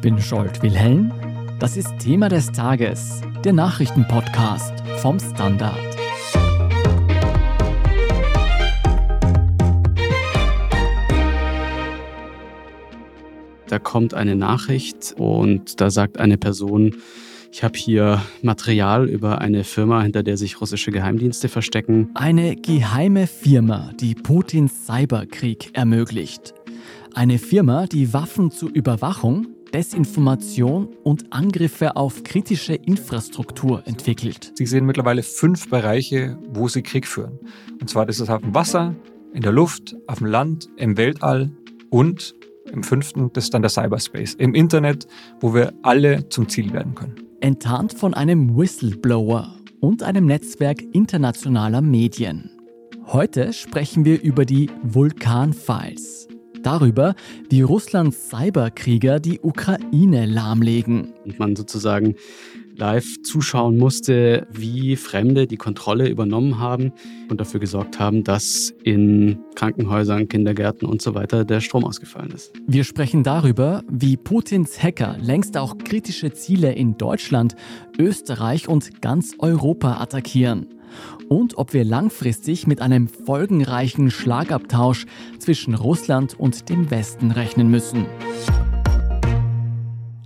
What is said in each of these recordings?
Ich bin Scholt Wilhelm. Das ist Thema des Tages, der Nachrichtenpodcast vom Standard. Da kommt eine Nachricht und da sagt eine Person, ich habe hier Material über eine Firma, hinter der sich russische Geheimdienste verstecken. Eine geheime Firma, die Putins Cyberkrieg ermöglicht. Eine Firma, die Waffen zur Überwachung, Desinformation und Angriffe auf kritische Infrastruktur entwickelt. Sie sehen mittlerweile fünf Bereiche, wo sie Krieg führen. Und zwar ist es auf dem Wasser, in der Luft, auf dem Land, im Weltall und im fünften, das ist dann der Cyberspace, im Internet, wo wir alle zum Ziel werden können. Enttarnt von einem Whistleblower und einem Netzwerk internationaler Medien. Heute sprechen wir über die Vulkan-Files darüber, wie Russlands Cyberkrieger die Ukraine lahmlegen. Und man sozusagen live zuschauen musste, wie Fremde die Kontrolle übernommen haben und dafür gesorgt haben, dass in Krankenhäusern, Kindergärten und so weiter der Strom ausgefallen ist. Wir sprechen darüber, wie Putins Hacker längst auch kritische Ziele in Deutschland, Österreich und ganz Europa attackieren und ob wir langfristig mit einem folgenreichen Schlagabtausch zwischen Russland und dem Westen rechnen müssen.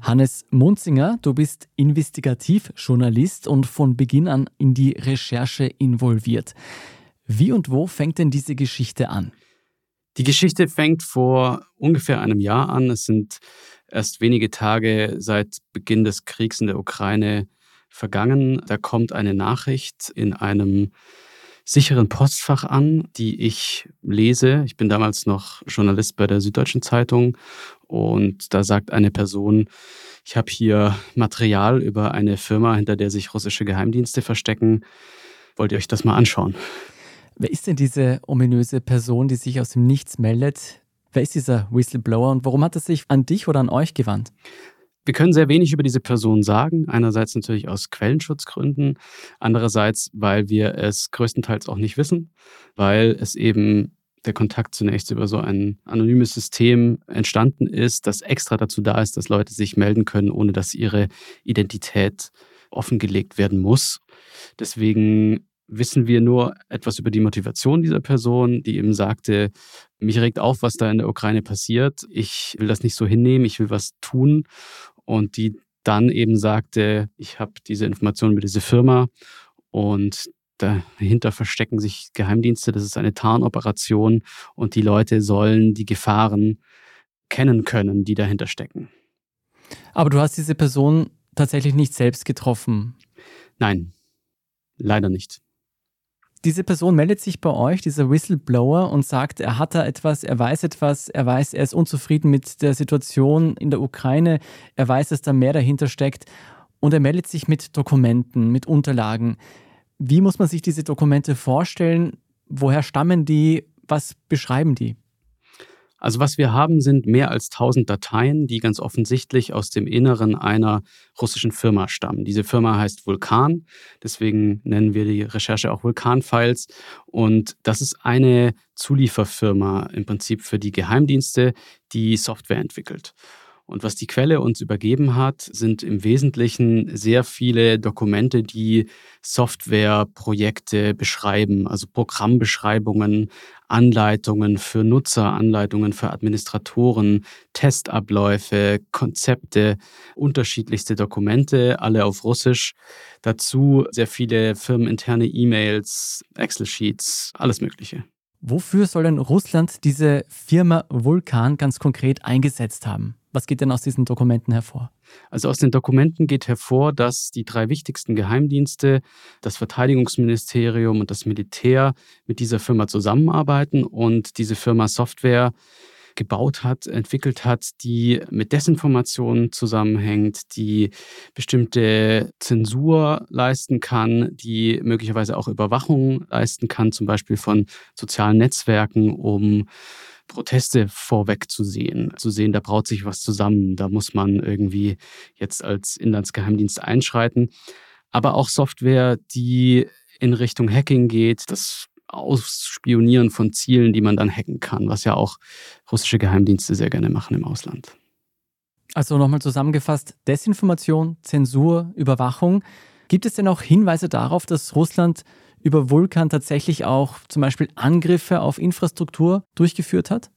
Hannes Munzinger, du bist Investigativjournalist und von Beginn an in die Recherche involviert. Wie und wo fängt denn diese Geschichte an? Die Geschichte fängt vor ungefähr einem Jahr an. Es sind erst wenige Tage seit Beginn des Kriegs in der Ukraine vergangen. Da kommt eine Nachricht in einem sicheren Postfach an, die ich lese. Ich bin damals noch Journalist bei der Süddeutschen Zeitung und da sagt eine Person, ich habe hier Material über eine Firma, hinter der sich russische Geheimdienste verstecken. Wollt ihr euch das mal anschauen? Wer ist denn diese ominöse Person, die sich aus dem Nichts meldet? Wer ist dieser Whistleblower und warum hat er sich an dich oder an euch gewandt? Wir können sehr wenig über diese Person sagen. Einerseits natürlich aus Quellenschutzgründen, andererseits, weil wir es größtenteils auch nicht wissen, weil es eben der Kontakt zunächst über so ein anonymes System entstanden ist, das extra dazu da ist, dass Leute sich melden können, ohne dass ihre Identität offengelegt werden muss. Deswegen wissen wir nur etwas über die Motivation dieser Person, die eben sagte, mich regt auf, was da in der Ukraine passiert. Ich will das nicht so hinnehmen, ich will was tun und die dann eben sagte, ich habe diese Informationen über diese Firma und dahinter verstecken sich Geheimdienste, das ist eine Tarnoperation und die Leute sollen die Gefahren kennen können, die dahinter stecken. Aber du hast diese Person tatsächlich nicht selbst getroffen? Nein, leider nicht. Diese Person meldet sich bei euch, dieser Whistleblower, und sagt, er hat da etwas, er weiß etwas, er weiß, er ist unzufrieden mit der Situation in der Ukraine, er weiß, dass da mehr dahinter steckt und er meldet sich mit Dokumenten, mit Unterlagen. Wie muss man sich diese Dokumente vorstellen? Woher stammen die? Was beschreiben die? Also was wir haben, sind mehr als 1000 Dateien, die ganz offensichtlich aus dem Inneren einer russischen Firma stammen. Diese Firma heißt Vulkan, deswegen nennen wir die Recherche auch Vulkan-Files. Und das ist eine Zulieferfirma im Prinzip für die Geheimdienste, die Software entwickelt. Und was die Quelle uns übergeben hat, sind im Wesentlichen sehr viele Dokumente, die Softwareprojekte beschreiben, also Programmbeschreibungen, Anleitungen für Nutzer, Anleitungen für Administratoren, Testabläufe, Konzepte, unterschiedlichste Dokumente, alle auf Russisch. Dazu sehr viele firmeninterne E-Mails, Excel-Sheets, alles Mögliche. Wofür soll denn Russland diese Firma Vulkan ganz konkret eingesetzt haben? Was geht denn aus diesen Dokumenten hervor? Also aus den Dokumenten geht hervor, dass die drei wichtigsten Geheimdienste, das Verteidigungsministerium und das Militär mit dieser Firma zusammenarbeiten und diese Firma Software gebaut hat, entwickelt hat, die mit Desinformation zusammenhängt, die bestimmte Zensur leisten kann, die möglicherweise auch Überwachung leisten kann, zum Beispiel von sozialen Netzwerken, um Proteste vorwegzusehen, zu sehen, da braut sich was zusammen, da muss man irgendwie jetzt als Inlandsgeheimdienst einschreiten. Aber auch Software, die in Richtung Hacking geht, das Ausspionieren von Zielen, die man dann hacken kann, was ja auch russische Geheimdienste sehr gerne machen im Ausland. Also nochmal zusammengefasst, Desinformation, Zensur, Überwachung. Gibt es denn auch Hinweise darauf, dass Russland über Vulkan tatsächlich auch zum Beispiel Angriffe auf Infrastruktur durchgeführt hat?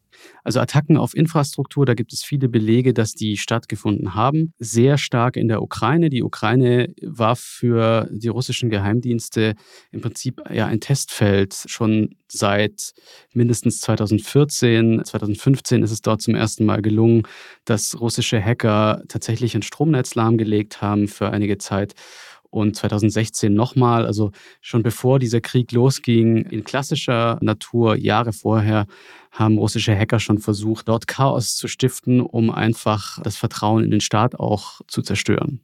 Also Attacken auf Infrastruktur, da gibt es viele Belege, dass die stattgefunden haben. Sehr stark in der Ukraine. Die Ukraine war für die russischen Geheimdienste im Prinzip ja ein Testfeld. Schon seit mindestens 2014, 2015 ist es dort zum ersten Mal gelungen, dass russische Hacker tatsächlich ein Stromnetz lahmgelegt haben für einige Zeit und 2016 nochmal, also schon bevor dieser Krieg losging, in klassischer Natur, Jahre vorher, haben russische Hacker schon versucht, dort Chaos zu stiften, um einfach das Vertrauen in den Staat auch zu zerstören.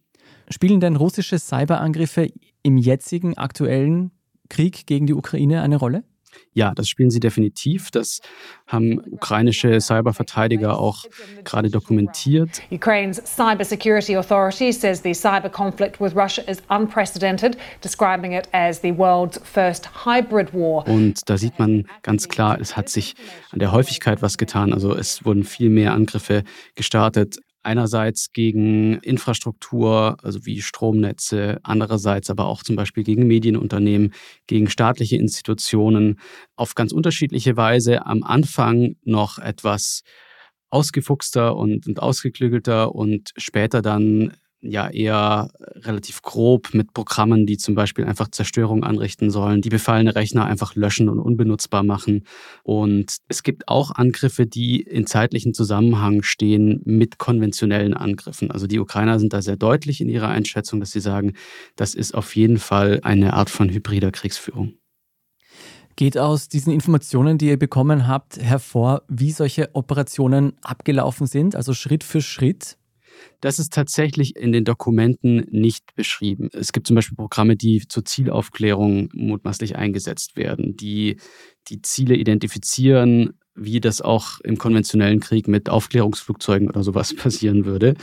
Spielen denn russische Cyberangriffe im jetzigen aktuellen Krieg gegen die Ukraine eine Rolle? Ja, das spielen sie definitiv. Das haben ukrainische Cyberverteidiger auch gerade dokumentiert. Ukraine's cybersecurity authority says the cyber conflict with Russia is unprecedented, describing it as the world's first hybrid war. Und da sieht man ganz klar, es hat sich an der Häufigkeit was getan. Also es wurden viel mehr Angriffe gestartet Einerseits gegen Infrastruktur, also wie Stromnetze, andererseits aber auch zum Beispiel gegen Medienunternehmen, gegen staatliche Institutionen auf ganz unterschiedliche Weise. Am Anfang noch etwas ausgefuchster und, und ausgeklügelter und später dann ja eher relativ grob mit Programmen, die zum Beispiel einfach Zerstörung anrichten sollen, die befallene Rechner einfach löschen und unbenutzbar machen. Und es gibt auch Angriffe, die in zeitlichen Zusammenhang stehen mit konventionellen Angriffen. Also die Ukrainer sind da sehr deutlich in ihrer Einschätzung, dass sie sagen, das ist auf jeden Fall eine Art von hybrider Kriegsführung. Geht aus diesen Informationen, die ihr bekommen habt, hervor, wie solche Operationen abgelaufen sind, also Schritt für Schritt? Das ist tatsächlich in den Dokumenten nicht beschrieben. Es gibt zum Beispiel Programme, die zur Zielaufklärung mutmaßlich eingesetzt werden, die die Ziele identifizieren, wie das auch im konventionellen Krieg mit Aufklärungsflugzeugen oder sowas passieren würde.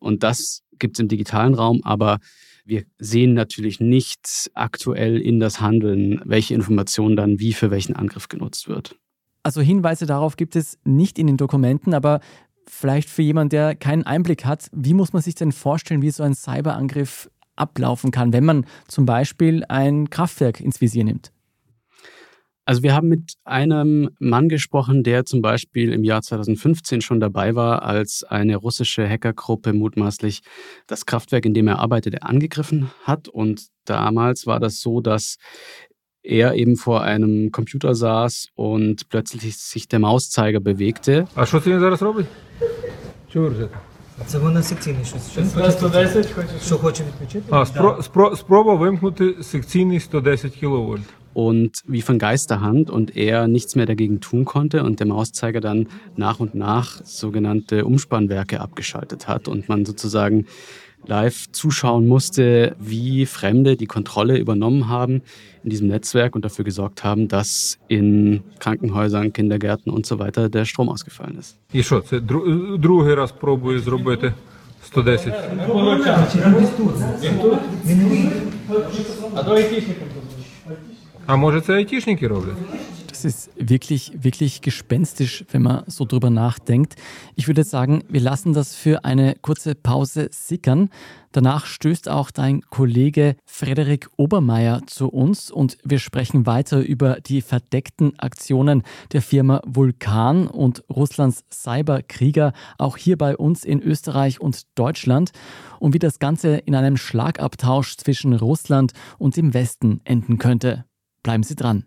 Und das gibt es im digitalen Raum, aber wir sehen natürlich nicht aktuell in das Handeln, welche Information dann wie für welchen Angriff genutzt wird. Also Hinweise darauf gibt es nicht in den Dokumenten, aber vielleicht für jemanden, der keinen Einblick hat, wie muss man sich denn vorstellen, wie so ein Cyberangriff ablaufen kann, wenn man zum Beispiel ein Kraftwerk ins Visier nimmt? Also wir haben mit einem Mann gesprochen, der zum Beispiel im Jahr 2015 schon dabei war, als eine russische Hackergruppe mutmaßlich das Kraftwerk, in dem er arbeitete, angegriffen hat. Und damals war das so, dass er eben vor einem Computer saß und plötzlich sich der Mauszeiger bewegte. А що це зараз робить? Чого ржете? Це вона секційний щось. 110 хоче. Що хоче відключити? А, спро, спро, спроба вимкнути секційний 110 кВт. Und wie von Geisterhand und er nichts mehr dagegen tun konnte und der Mauszeiger dann nach und nach sogenannte Umspannwerke abgeschaltet hat und man sozusagen live zuschauen musste, wie Fremde die Kontrolle übernommen haben in diesem Netzwerk und dafür gesorgt haben, dass in Krankenhäusern, Kindergärten und so weiter der Strom ausgefallen ist. І що, це другий раз пробую зробити 110? А може це айтішники роблять? Ist wirklich, wirklich gespenstisch, wenn man so drüber nachdenkt. Ich würde sagen, wir lassen das für eine kurze Pause sickern. Danach stößt auch dein Kollege Frederik Obermeier zu uns und wir sprechen weiter über die verdeckten Aktionen der Firma Vulkan und Russlands Cyberkrieger, auch hier bei uns in Österreich und Deutschland und wie das Ganze in einem Schlagabtausch zwischen Russland und dem Westen enden könnte. Bleiben Sie dran.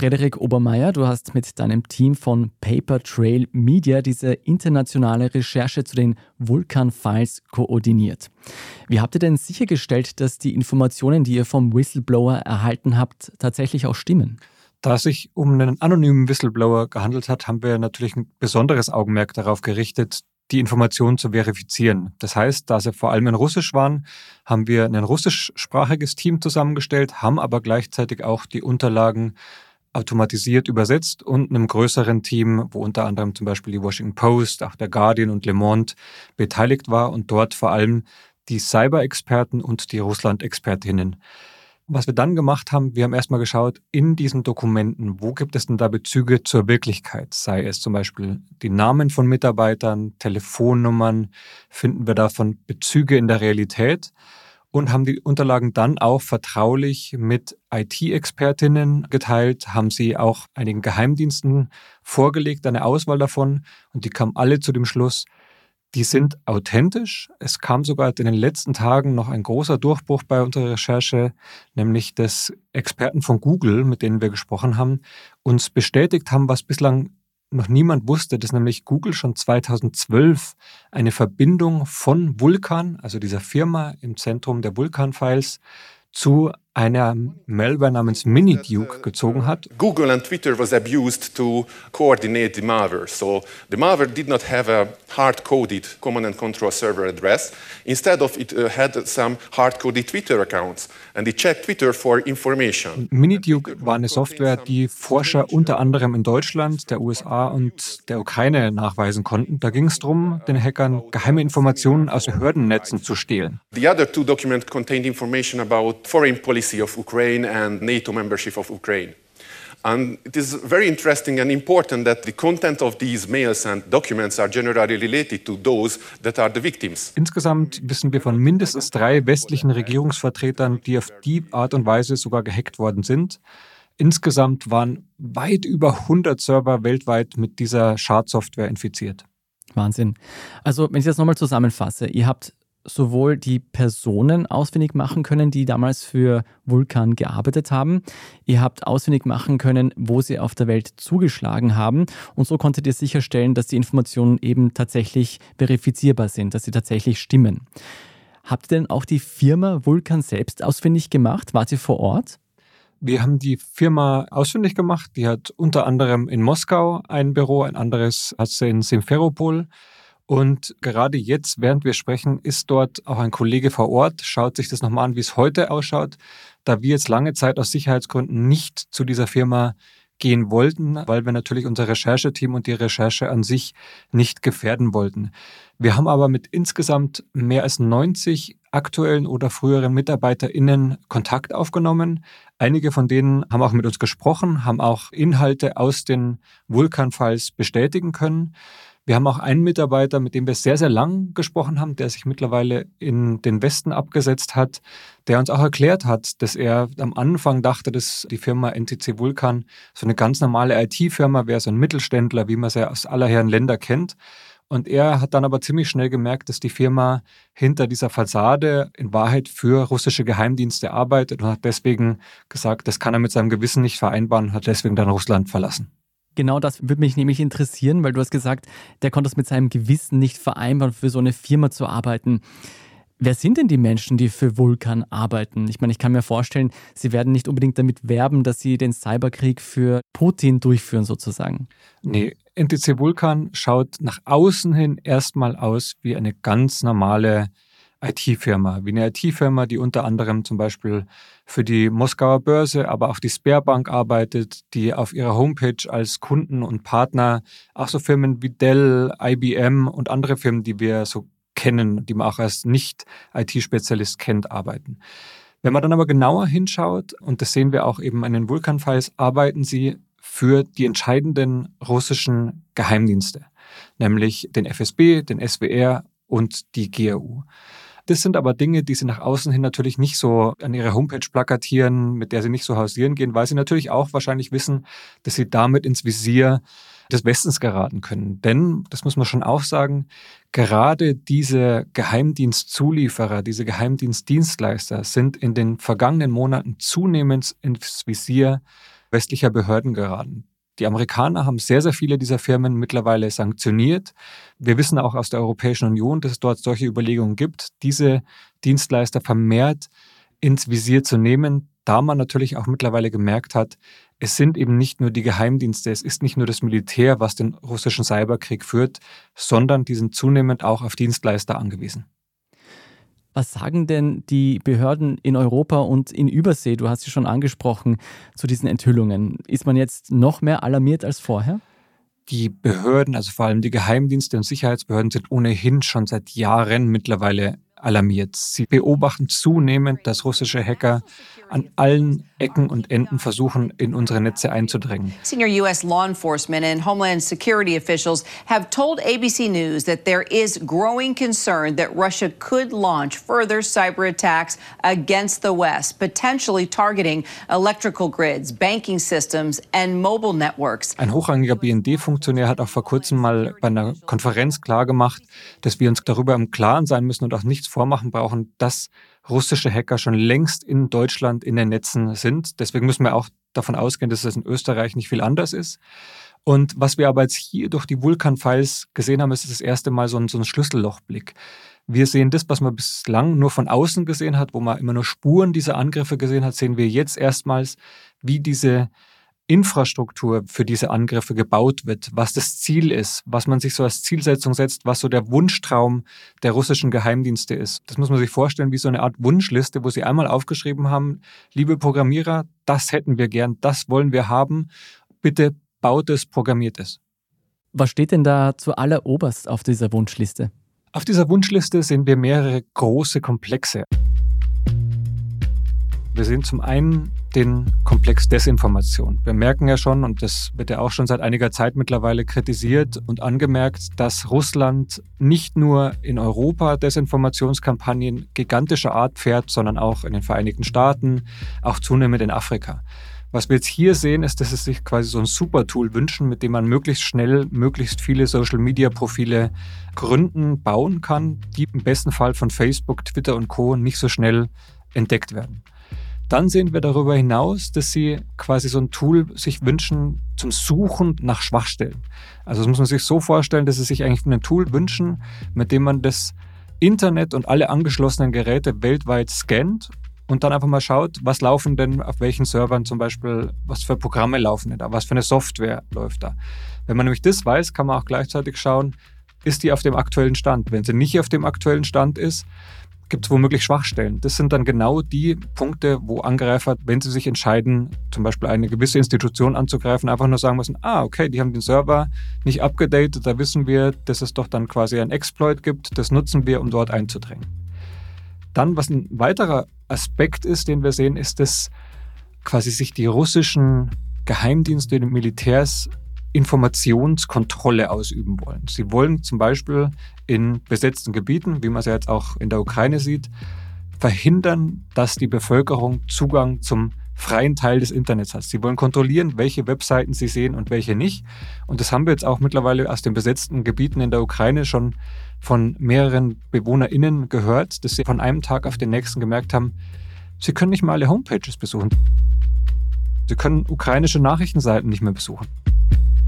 Frederik Obermeier, du hast mit deinem Team von Paper Trail Media diese internationale Recherche zu den Vulkan-Files koordiniert. Wie habt ihr denn sichergestellt, dass die Informationen, die ihr vom Whistleblower erhalten habt, tatsächlich auch stimmen? Da es sich um einen anonymen Whistleblower gehandelt hat, haben wir natürlich ein besonderes Augenmerk darauf gerichtet, die Informationen zu verifizieren. Das heißt, da sie vor allem in Russisch waren, haben wir ein russischsprachiges Team zusammengestellt, haben aber gleichzeitig auch die Unterlagen automatisiert übersetzt und einem größeren Team, wo unter anderem zum Beispiel die Washington Post, auch der Guardian und Le Monde beteiligt war und dort vor allem die Cyber-Experten und die Russland-Expertinnen. Was wir dann gemacht haben, wir haben erstmal geschaut, in diesen Dokumenten, wo gibt es denn da Bezüge zur Wirklichkeit? Sei es zum Beispiel die Namen von Mitarbeitern, Telefonnummern, finden wir davon Bezüge in der Realität? Und haben die Unterlagen dann auch vertraulich mit IT-Expertinnen geteilt, haben sie auch einigen Geheimdiensten vorgelegt, eine Auswahl davon und die kamen alle zu dem Schluss, die sind authentisch. Es kam sogar in den letzten Tagen noch ein großer Durchbruch bei unserer Recherche, nämlich dass Experten von Google, mit denen wir gesprochen haben, uns bestätigt haben, was bislang noch niemand wusste, dass nämlich Google schon 2012 eine Verbindung von Vulkan, also dieser Firma im Zentrum der Vulkan-Files, zu einer Malware namens Miniduke gezogen hat. Google and Twitter was abused to coordinate the malware. So the malware did not have a hard-coded command and control server address. Instead of it uh, had some hard-coded Twitter accounts and it checked Twitter for information. Miniduke war eine Software, die Forscher unter anderem in Deutschland, der USA und der Ukraine nachweisen konnten. Da ging es darum, den Hackern geheime Informationen aus Behördennetzen zu stehlen. The other two documents contained information about foreign policy policy of Ukraine and NATO membership of Ukraine. And it is very interesting and important that the content of these mails and documents are generally related to those that are the victims. Insgesamt wissen wir von mindestens drei westlichen Regierungsvertretern, die auf die Art und Weise sogar gehackt worden sind. Insgesamt waren weit über 100 Server weltweit mit dieser Schadsoftware infiziert. Wahnsinn. Also, wenn ich das nochmal zusammenfasse, ihr habt sowohl die Personen ausfindig machen können, die damals für Vulkan gearbeitet haben. Ihr habt ausfindig machen können, wo sie auf der Welt zugeschlagen haben. Und so konntet ihr sicherstellen, dass die Informationen eben tatsächlich verifizierbar sind, dass sie tatsächlich stimmen. Habt ihr denn auch die Firma Vulkan selbst ausfindig gemacht? Wart ihr vor Ort? Wir haben die Firma ausfindig gemacht. Die hat unter anderem in Moskau ein Büro, ein anderes hat sie in Simferopol. Und gerade jetzt, während wir sprechen, ist dort auch ein Kollege vor Ort, schaut sich das nochmal an, wie es heute ausschaut, da wir jetzt lange Zeit aus Sicherheitsgründen nicht zu dieser Firma gehen wollten, weil wir natürlich unser Rechercheteam und die Recherche an sich nicht gefährden wollten. Wir haben aber mit insgesamt mehr als 90 aktuellen oder früheren MitarbeiterInnen Kontakt aufgenommen. Einige von denen haben auch mit uns gesprochen, haben auch Inhalte aus den Vulkan-Files bestätigen können. Wir haben auch einen Mitarbeiter, mit dem wir sehr, sehr lang gesprochen haben, der sich mittlerweile in den Westen abgesetzt hat, der uns auch erklärt hat, dass er am Anfang dachte, dass die Firma NTC Vulkan so eine ganz normale IT-Firma wäre, so ein Mittelständler, wie man sie aus aller Herren Länder kennt. Und er hat dann aber ziemlich schnell gemerkt, dass die Firma hinter dieser Fassade in Wahrheit für russische Geheimdienste arbeitet und hat deswegen gesagt, das kann er mit seinem Gewissen nicht vereinbaren und hat deswegen dann Russland verlassen. Genau das würde mich nämlich interessieren, weil du hast gesagt, der konnte es mit seinem Gewissen nicht vereinbaren, für so eine Firma zu arbeiten. Wer sind denn die Menschen, die für Vulkan arbeiten? Ich meine, ich kann mir vorstellen, sie werden nicht unbedingt damit werben, dass sie den Cyberkrieg für Putin durchführen, sozusagen. Nee, NTC Vulkan schaut nach außen hin erstmal aus wie eine ganz normale IT-Firma, wie eine IT-Firma, die unter anderem zum Beispiel für die Moskauer Börse, aber auch die Sperrbank arbeitet, die auf ihrer Homepage als Kunden und Partner auch so Firmen wie Dell, IBM und andere Firmen, die wir so kennen, die man auch als Nicht-IT-Spezialist kennt, arbeiten. Wenn man dann aber genauer hinschaut, und das sehen wir auch eben an den Vulkan-Files, arbeiten sie für die entscheidenden russischen Geheimdienste, nämlich den FSB, den SWR und die GRU. Das sind aber Dinge, die sie nach außen hin natürlich nicht so an ihre Homepage plakatieren, mit der sie nicht so hausieren gehen, weil sie natürlich auch wahrscheinlich wissen, dass sie damit ins Visier des Westens geraten können. Denn, das muss man schon auch sagen, gerade diese Geheimdienstzulieferer, diese Geheimdienstdienstleister sind in den vergangenen Monaten zunehmend ins Visier westlicher Behörden geraten. Die Amerikaner haben sehr, sehr viele dieser Firmen mittlerweile sanktioniert. Wir wissen auch aus der Europäischen Union, dass es dort solche Überlegungen gibt, diese Dienstleister vermehrt ins Visier zu nehmen, da man natürlich auch mittlerweile gemerkt hat, es sind eben nicht nur die Geheimdienste, es ist nicht nur das Militär, was den russischen Cyberkrieg führt, sondern die sind zunehmend auch auf Dienstleister angewiesen. Was sagen denn die Behörden in Europa und in Übersee, du hast sie schon angesprochen, zu diesen Enthüllungen? Ist man jetzt noch mehr alarmiert als vorher? Die Behörden, also vor allem die Geheimdienste und Sicherheitsbehörden, sind ohnehin schon seit Jahren mittlerweile alarmiert. Sie beobachten zunehmend, dass russische Hacker an allen Ecken und Enden versuchen, in unsere Netze einzudringen. Senior U.S. law enforcement and homeland security officials have told ABC News that there is growing concern that Russia could launch further cyber attacks against the West, potentially targeting electrical grids, banking systems and mobile networks. Ein hochrangiger BND-Funktionär hat auch vor kurzem mal bei einer Konferenz klargemacht, dass wir uns darüber im Klaren sein müssen und auch nichts vormachen brauchen, dass russische Hacker schon längst in Deutschland in den Netzen sind. Deswegen müssen wir auch davon ausgehen, dass es in Österreich nicht viel anders ist. Und was wir aber jetzt hier durch die Vulkan-Files gesehen haben, ist das erste Mal so ein, so ein Schlüssellochblick. Wir sehen das, was man bislang nur von außen gesehen hat, wo man immer nur Spuren dieser Angriffe gesehen hat, sehen wir jetzt erstmals, wie diese Infrastruktur für diese Angriffe gebaut wird, was das Ziel ist, was man sich so als Zielsetzung setzt, was so der Wunschtraum der russischen Geheimdienste ist. Das muss man sich vorstellen wie so eine Art Wunschliste, wo sie einmal aufgeschrieben haben, liebe Programmierer, das hätten wir gern, das wollen wir haben, bitte baut es, programmiert es. Was steht denn da zu alleroberst auf dieser Wunschliste? Auf dieser Wunschliste sehen wir mehrere große Komplexe. Wir sehen zum einen den Komplex Desinformation. Wir merken ja schon, und das wird ja auch schon seit einiger Zeit mittlerweile kritisiert und angemerkt, dass Russland nicht nur in Europa Desinformationskampagnen gigantischer Art fährt, sondern auch in den Vereinigten Staaten, auch zunehmend in Afrika. Was wir jetzt hier sehen, ist, dass es sich quasi so ein Super-Tool wünschen, mit dem man möglichst schnell möglichst viele Social-Media-Profile gründen, bauen kann, die im besten Fall von Facebook, Twitter und Co. nicht so schnell entdeckt werden. Dann sehen wir darüber hinaus, dass sie quasi so ein Tool sich wünschen zum Suchen nach Schwachstellen. Also das muss man sich so vorstellen, dass sie sich eigentlich ein Tool wünschen, mit dem man das Internet und alle angeschlossenen Geräte weltweit scannt und dann einfach mal schaut, was laufen denn auf welchen Servern zum Beispiel, was für Programme laufen denn da, was für eine Software läuft da. Wenn man nämlich das weiß, kann man auch gleichzeitig schauen, ist die auf dem aktuellen Stand. Wenn sie nicht auf dem aktuellen Stand ist, gibt es womöglich Schwachstellen. Das sind dann genau die Punkte, wo Angreifer, wenn sie sich entscheiden, zum Beispiel eine gewisse Institution anzugreifen, einfach nur sagen müssen, ah, okay, die haben den Server nicht abgedatet, da wissen wir, dass es doch dann quasi ein Exploit gibt, das nutzen wir, um dort einzudringen. Dann, was ein weiterer Aspekt ist, den wir sehen, ist, dass quasi sich die russischen Geheimdienste und Militärs Informationskontrolle ausüben wollen. Sie wollen zum Beispiel in besetzten Gebieten, wie man es ja jetzt auch in der Ukraine sieht, verhindern, dass die Bevölkerung Zugang zum freien Teil des Internets hat. Sie wollen kontrollieren, welche Webseiten sie sehen und welche nicht. Und das haben wir jetzt auch mittlerweile aus den besetzten Gebieten in der Ukraine schon von mehreren BewohnerInnen gehört, dass sie von einem Tag auf den nächsten gemerkt haben, sie können nicht mal alle Homepages besuchen. Sie können ukrainische Nachrichtenseiten nicht mehr besuchen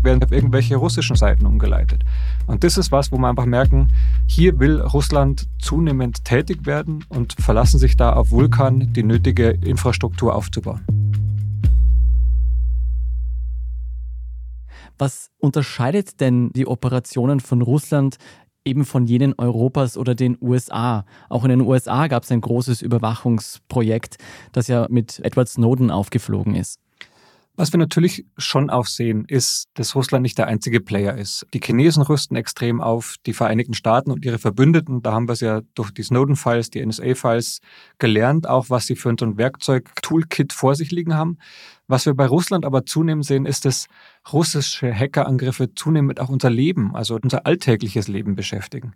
werden auf irgendwelche russischen Seiten umgeleitet. Und das ist was, wo wir einfach merken, hier will Russland zunehmend tätig werden und verlassen sich da auf Vulkan, die nötige Infrastruktur aufzubauen. Was unterscheidet denn die Operationen von Russland eben von jenen Europas oder den USA. Auch in den USA gab es ein großes Überwachungsprojekt, das ja mit Edward Snowden aufgeflogen ist. Was wir natürlich schon auch sehen, ist, dass Russland nicht der einzige Player ist. Die Chinesen rüsten extrem auf, die Vereinigten Staaten und ihre Verbündeten, da haben wir es ja durch die Snowden-Files, die NSA-Files gelernt, auch was sie für ein Werkzeug-Toolkit vor sich liegen haben. Was wir bei Russland aber zunehmend sehen, ist, dass russische Hackerangriffe zunehmend auch unser Leben, also unser alltägliches Leben beschäftigen.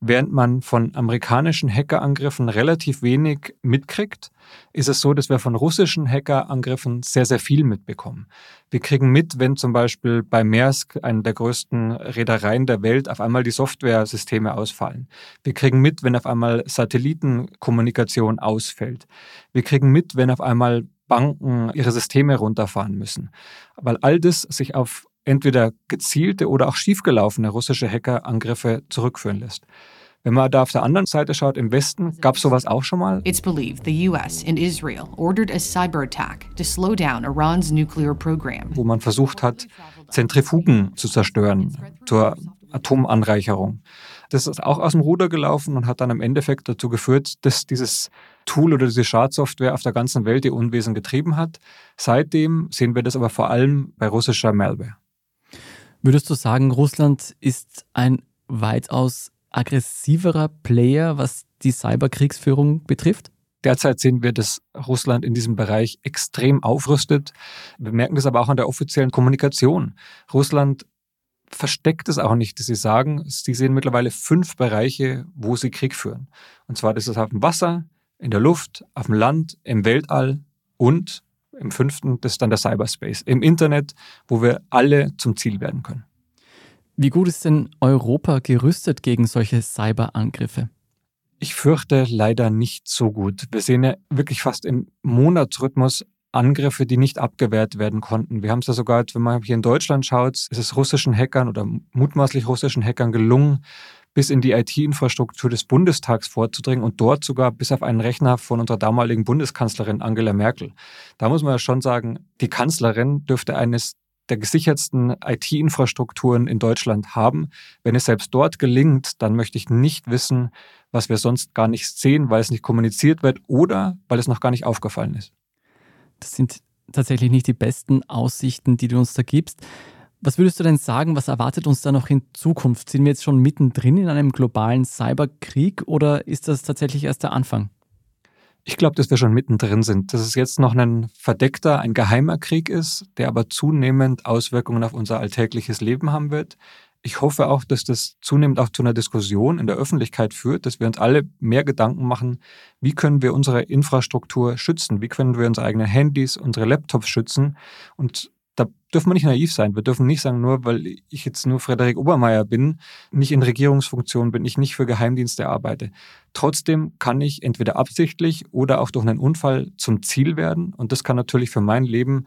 Während man von amerikanischen Hackerangriffen relativ wenig mitkriegt, ist es so, dass wir von russischen Hackerangriffen sehr, sehr viel mitbekommen. Wir kriegen mit, wenn zum Beispiel bei Maersk, einer der größten Reedereien der Welt, auf einmal die Softwaresysteme ausfallen. Wir kriegen mit, wenn auf einmal Satellitenkommunikation ausfällt. Wir kriegen mit, wenn auf einmal Banken ihre Systeme runterfahren müssen. Weil all das sich auf entweder gezielte oder auch schiefgelaufene russische Hackerangriffe zurückführen lässt. Wenn man da auf der anderen Seite schaut, im Westen, gab es sowas auch schon mal? It's believed the US and Israel ordered a cyber attack to slow down Iran's nuclear program. Wo man versucht hat, Zentrifugen zu zerstören zur Atomanreicherung. Das ist auch aus dem Ruder gelaufen und hat dann im Endeffekt dazu geführt, dass dieses Tool oder diese Schadsoftware auf der ganzen Welt ihr Unwesen getrieben hat. Seitdem sehen wir das aber vor allem bei russischer Malware. Würdest du sagen, Russland ist ein weitaus aggressiverer Player, was die Cyberkriegsführung betrifft? Derzeit sehen wir, dass Russland in diesem Bereich extrem aufrüstet. Wir merken das aber auch an der offiziellen Kommunikation. Russland versteckt es auch nicht, dass sie sagen, sie sehen mittlerweile fünf Bereiche, wo sie Krieg führen. Und zwar das ist auf dem Wasser, in der Luft, auf dem Land, im Weltall und im fünften, das ist dann der Cyberspace, im Internet, wo wir alle zum Ziel werden können. Wie gut ist denn Europa gerüstet gegen solche Cyberangriffe? Ich fürchte leider nicht so gut. Wir sehen ja wirklich fast im Monatsrhythmus Angriffe, die nicht abgewehrt werden konnten. Wir haben es ja sogar, wenn man hier in Deutschland schaut, ist es russischen Hackern oder mutmaßlich russischen Hackern gelungen, bis in die IT-Infrastruktur des Bundestags vorzudringen und dort sogar bis auf einen Rechner von unserer damaligen Bundeskanzlerin Angela Merkel. Da muss man ja schon sagen, die Kanzlerin dürfte eines der gesichertsten IT-Infrastrukturen in Deutschland haben. Wenn es selbst dort gelingt, dann möchte ich nicht wissen, was wir sonst gar nicht sehen, weil es nicht kommuniziert wird oder weil es noch gar nicht aufgefallen ist. Das sind tatsächlich nicht die besten Aussichten, die du uns da gibst. Was würdest du denn sagen, was erwartet uns da noch in Zukunft? Sind wir jetzt schon mittendrin in einem globalen Cyberkrieg oder ist das tatsächlich erst der Anfang? Ich glaube, dass wir schon mittendrin sind, dass es jetzt noch ein verdeckter, ein geheimer Krieg ist, der aber zunehmend Auswirkungen auf unser alltägliches Leben haben wird. Ich hoffe auch, dass das zunehmend auch zu einer Diskussion in der Öffentlichkeit führt, dass wir uns alle mehr Gedanken machen, wie können wir unsere Infrastruktur schützen, wie können wir unsere eigenen Handys, unsere Laptops schützen und da dürfen wir nicht naiv sein. Wir dürfen nicht sagen, nur weil ich jetzt nur Frederik Obermeier bin, nicht in Regierungsfunktion bin, ich nicht für Geheimdienste arbeite. Trotzdem kann ich entweder absichtlich oder auch durch einen Unfall zum Ziel werden. Und das kann natürlich für mein Leben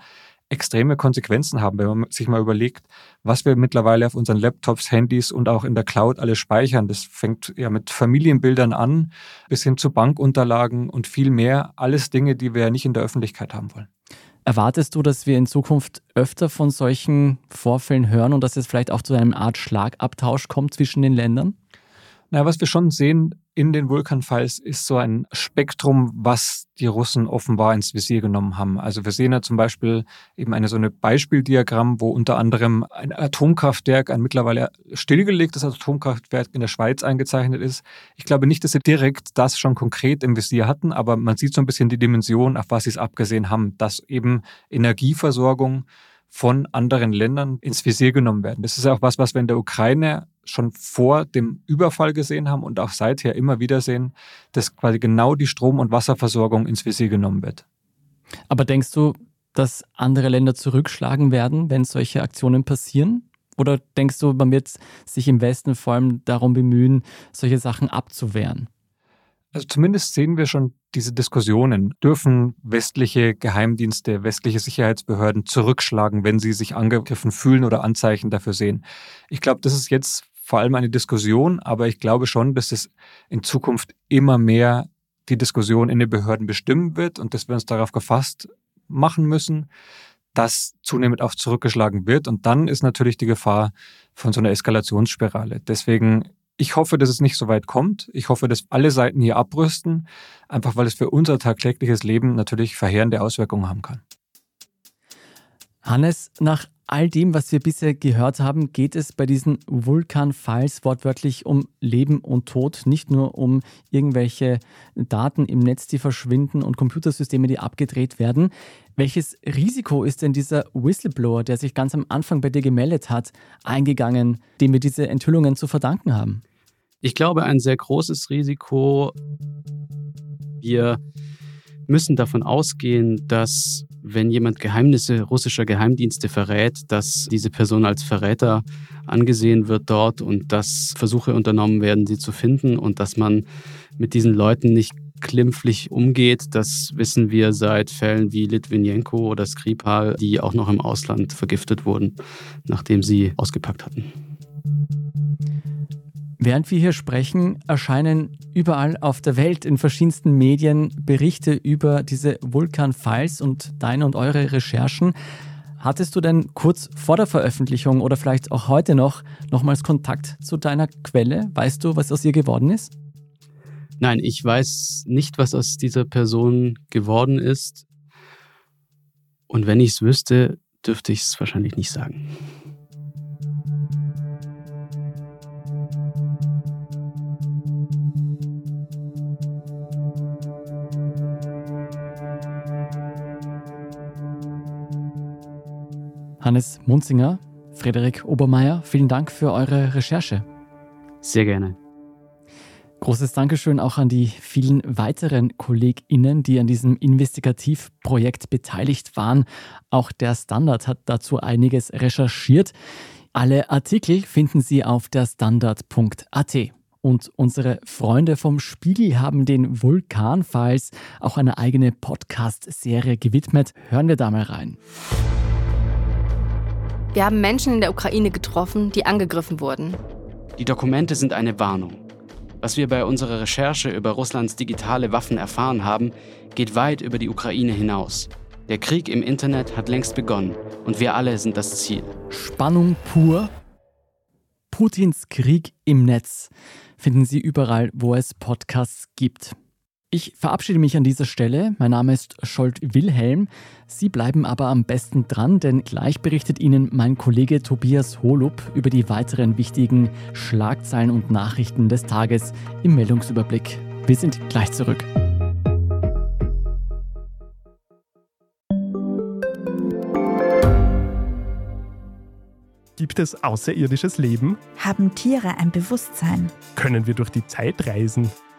extreme Konsequenzen haben, wenn man sich mal überlegt, was wir mittlerweile auf unseren Laptops, Handys und auch in der Cloud alles speichern. Das fängt ja mit Familienbildern an, bis hin zu Bankunterlagen und viel mehr. Alles Dinge, die wir ja nicht in der Öffentlichkeit haben wollen. Erwartest du, dass wir in Zukunft öfter von solchen Vorfällen hören und dass es vielleicht auch zu einer Art Schlagabtausch kommt zwischen den Ländern? Na, was wir schon sehen in den Vulkanfalls ist so ein Spektrum, was die Russen offenbar ins Visier genommen haben. Also wir sehen ja zum Beispiel eben eine so eine Beispieldiagramm, wo unter anderem ein Atomkraftwerk, ein mittlerweile stillgelegtes Atomkraftwerk in der Schweiz eingezeichnet ist. Ich glaube nicht, dass sie direkt das schon konkret im Visier hatten, aber man sieht so ein bisschen die Dimension, auf was sie es abgesehen haben, dass eben Energieversorgung von anderen Ländern ins Visier genommen werden. Das ist ja auch was, was wir in der Ukraine schon vor dem Überfall gesehen haben und auch seither immer wieder sehen, dass quasi genau die Strom- und Wasserversorgung ins Visier genommen wird. Aber denkst du, dass andere Länder zurückschlagen werden, wenn solche Aktionen passieren? Oder denkst du, man wird sich im Westen vor allem darum bemühen, solche Sachen abzuwehren? Also zumindest sehen wir schon diese Diskussionen. Dürfen westliche Geheimdienste, westliche Sicherheitsbehörden zurückschlagen, wenn sie sich angegriffen fühlen oder Anzeichen dafür sehen? Ich glaube, das ist jetzt vor allem eine Diskussion, aber ich glaube schon, dass es in Zukunft immer mehr die Diskussion in den Behörden bestimmen wird und dass wir uns darauf gefasst machen müssen, dass zunehmend auch zurückgeschlagen wird. Und dann ist natürlich die Gefahr von so einer Eskalationsspirale. Deswegen, ich hoffe, dass es nicht so weit kommt. Ich hoffe, dass alle Seiten hier abrüsten, einfach weil es für unser tagtägliches Leben natürlich verheerende Auswirkungen haben kann. Hannes, nach all dem, was wir bisher gehört haben, geht es bei diesen Vulkan-Files wortwörtlich um Leben und Tod, nicht nur um irgendwelche Daten im Netz, die verschwinden und Computersysteme, die abgedreht werden. Welches Risiko ist denn dieser Whistleblower, der sich ganz am Anfang bei dir gemeldet hat, eingegangen, dem wir diese Enthüllungen zu verdanken haben? Ich glaube, ein sehr großes Risiko. Wir müssen davon ausgehen, dass wenn jemand Geheimnisse russischer Geheimdienste verrät, dass diese Person als Verräter angesehen wird dort und dass Versuche unternommen werden, sie zu finden und dass man mit diesen Leuten nicht klimpflich umgeht. Das wissen wir seit Fällen wie Litvinenko oder Skripal, die auch noch im Ausland vergiftet wurden, nachdem sie ausgepackt hatten. Während wir hier sprechen, erscheinen überall auf der Welt in verschiedensten Medien Berichte über diese Vulkan-Files und deine und eure Recherchen. Hattest du denn kurz vor der Veröffentlichung oder vielleicht auch heute noch nochmals Kontakt zu deiner Quelle? Weißt du, was aus ihr geworden ist? Nein, ich weiß nicht, was aus dieser Person geworden ist. Und wenn ich es wüsste, dürfte ich es wahrscheinlich nicht sagen. Hannes Munzinger, Frederik Obermeier, vielen Dank für eure Recherche. Sehr gerne. Großes Dankeschön auch an die vielen weiteren KollegInnen, die an diesem Investigativprojekt beteiligt waren. Auch der Standard hat dazu einiges recherchiert. Alle Artikel finden Sie auf der Standard.at. Und unsere Freunde vom Spiegel haben den Vulkanfiles auch eine eigene Podcast-Serie gewidmet. Hören wir da mal rein. Wir haben Menschen in der Ukraine getroffen, die angegriffen wurden. Die Dokumente sind eine Warnung. Was wir bei unserer Recherche über Russlands digitale Waffen erfahren haben, geht weit über die Ukraine hinaus. Der Krieg im Internet hat längst begonnen und wir alle sind das Ziel. Spannung pur. Putins Krieg im Netz finden Sie überall, wo es Podcasts gibt. Ich verabschiede mich an dieser Stelle. Mein Name ist Scholt Wilhelm. Sie bleiben aber am besten dran, denn gleich berichtet Ihnen mein Kollege Tobias Holub über die weiteren wichtigen Schlagzeilen und Nachrichten des Tages im Meldungsüberblick. Wir sind gleich zurück. Gibt es außerirdisches Leben? Haben Tiere ein Bewusstsein? Können wir durch die Zeit reisen?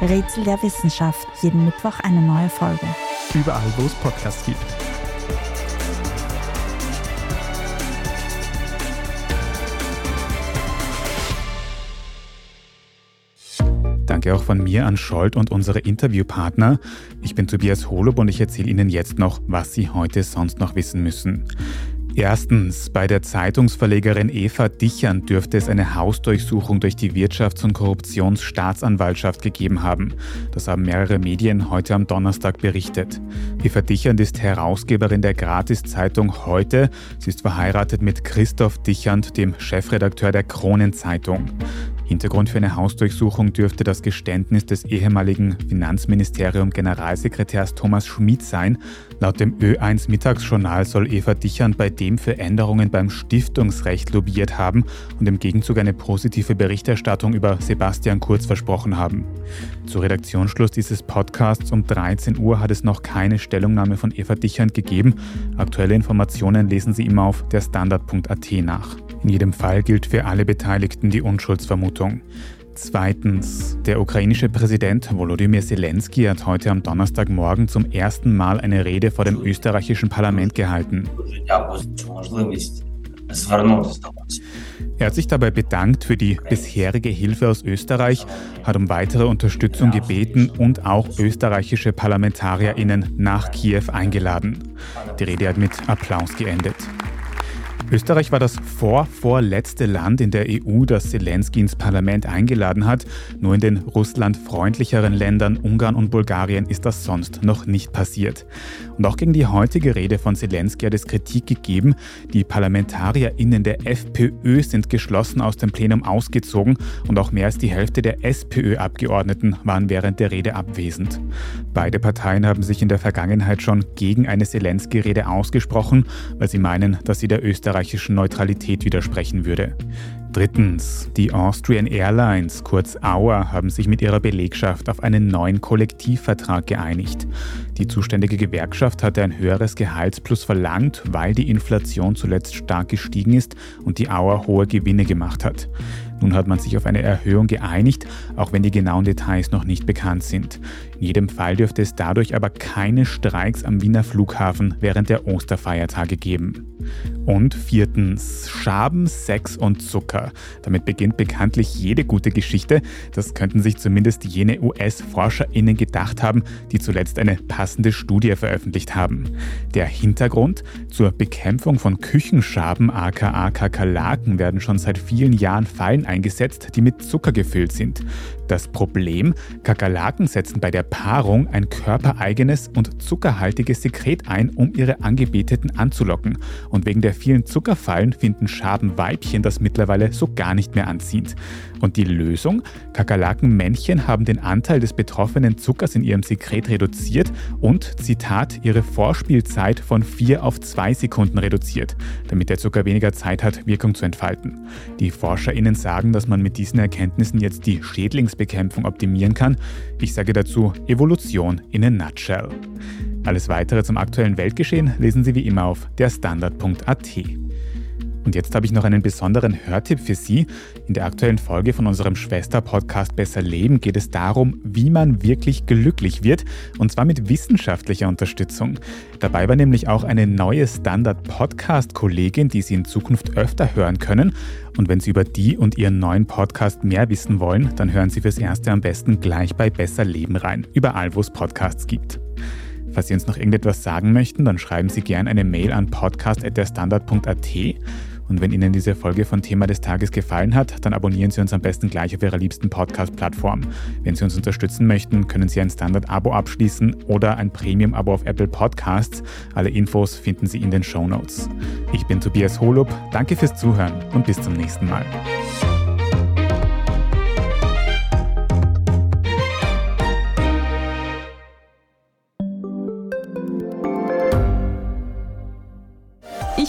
Rätsel der Wissenschaft. Jeden Mittwoch eine neue Folge. Überall, wo es Podcasts gibt. Danke auch von mir an Scholt und unsere Interviewpartner. Ich bin Tobias Holub und ich erzähle Ihnen jetzt noch, was Sie heute sonst noch wissen müssen. Erstens, bei der Zeitungsverlegerin Eva Dichern dürfte es eine Hausdurchsuchung durch die Wirtschafts- und Korruptionsstaatsanwaltschaft gegeben haben. Das haben mehrere Medien heute am Donnerstag berichtet. Eva Dichand ist Herausgeberin der Gratiszeitung Heute. Sie ist verheiratet mit Christoph Dichand, dem Chefredakteur der Kronenzeitung. Hintergrund für eine Hausdurchsuchung dürfte das Geständnis des ehemaligen Finanzministerium-Generalsekretärs Thomas Schmid sein. Laut dem Ö1 Mittagsjournal soll Eva Dichern bei dem für Änderungen beim Stiftungsrecht lobbyiert haben und im Gegenzug eine positive Berichterstattung über Sebastian Kurz versprochen haben. Zu Redaktionsschluss dieses Podcasts um 13 Uhr hat es noch keine Stellungnahme von Eva Dichern gegeben. Aktuelle Informationen lesen Sie immer auf der Standard.at nach. In jedem Fall gilt für alle Beteiligten die Unschuldsvermutung. Zweitens, der ukrainische Präsident Volodymyr Zelensky hat heute am Donnerstagmorgen zum ersten Mal eine Rede vor dem österreichischen Parlament gehalten. Er hat sich dabei bedankt für die bisherige Hilfe aus Österreich, hat um weitere Unterstützung gebeten und auch österreichische ParlamentarierInnen nach Kiew eingeladen. Die Rede hat mit Applaus geendet. Österreich war das vorvorletzte Land in der EU, das Zelensky ins Parlament eingeladen hat. Nur in den russlandfreundlicheren Ländern Ungarn und Bulgarien ist das sonst noch nicht passiert. Auch gegen die heutige Rede von Zelensky hat es Kritik gegeben. Die ParlamentarierInnen der FPÖ sind geschlossen aus dem Plenum ausgezogen und auch mehr als die Hälfte der SPÖ-Abgeordneten waren während der Rede abwesend. Beide Parteien haben sich in der Vergangenheit schon gegen eine Zelensky-Rede ausgesprochen, weil sie meinen, dass sie der Österreich österreichischen Neutralität widersprechen würde. Drittens, die Austrian Airlines, kurz AUA, haben sich mit ihrer Belegschaft auf einen neuen Kollektivvertrag geeinigt. Die zuständige Gewerkschaft hatte ein höheres Gehaltsplus verlangt, weil die Inflation zuletzt stark gestiegen ist und die AUA hohe Gewinne gemacht hat. Nun hat man sich auf eine Erhöhung geeinigt, auch wenn die genauen Details noch nicht bekannt sind. In jedem Fall dürfte es dadurch aber keine Streiks am Wiener Flughafen während der Osterfeiertage geben. Und viertens, Schaben, Sex und Zucker. Damit beginnt bekanntlich jede gute Geschichte. Das könnten sich zumindest jene US-ForscherInnen gedacht haben, die zuletzt eine passende Studie veröffentlicht haben. Der Hintergrund? Zur Bekämpfung von Küchenschaben aka Kakerlaken werden schon seit vielen Jahren Fallen eingesetzt, die mit Zucker gefüllt sind. Das Problem, Kakerlaken setzen bei der Paarung ein körpereigenes und zuckerhaltiges Sekret ein, um ihre Angebeteten anzulocken. Und wegen der vielen Zuckerfallen finden Schabenweibchen das mittlerweile so gar nicht mehr anziehend. Und die Lösung? Kakerlakenmännchen haben den Anteil des betroffenen Zuckers in ihrem Sekret reduziert und, Zitat, ihre Vorspielzeit von 4 auf 2 Sekunden reduziert, damit der Zucker weniger Zeit hat, Wirkung zu entfalten. Die ForscherInnen sagen, dass man mit diesen Erkenntnissen jetzt die Schädlingsbekämpfung optimieren kann. Ich sage dazu Evolution in a nutshell. Alles weitere zum aktuellen Weltgeschehen lesen Sie wie immer auf derstandard.at. Und jetzt habe ich noch einen besonderen Hörtipp für Sie. In der aktuellen Folge von unserem Schwester-Podcast Besser Leben geht es darum, wie man wirklich glücklich wird, und zwar mit wissenschaftlicher Unterstützung. Dabei war nämlich auch eine neue Standard-Podcast-Kollegin, die Sie in Zukunft öfter hören können. Und wenn Sie über die und Ihren neuen Podcast mehr wissen wollen, dann hören Sie fürs Erste am besten gleich bei Besser Leben rein, überall wo es Podcasts gibt. Falls Sie uns noch irgendetwas sagen möchten, dann schreiben Sie gerne eine Mail an podcast.derstandard.at und wenn Ihnen diese Folge von Thema des Tages gefallen hat, dann abonnieren Sie uns am besten gleich auf Ihrer liebsten Podcast-Plattform. Wenn Sie uns unterstützen möchten, können Sie ein Standard-Abo abschließen oder ein Premium-Abo auf Apple Podcasts. Alle Infos finden Sie in den Show Notes. Ich bin Tobias Holub, danke fürs Zuhören und bis zum nächsten Mal.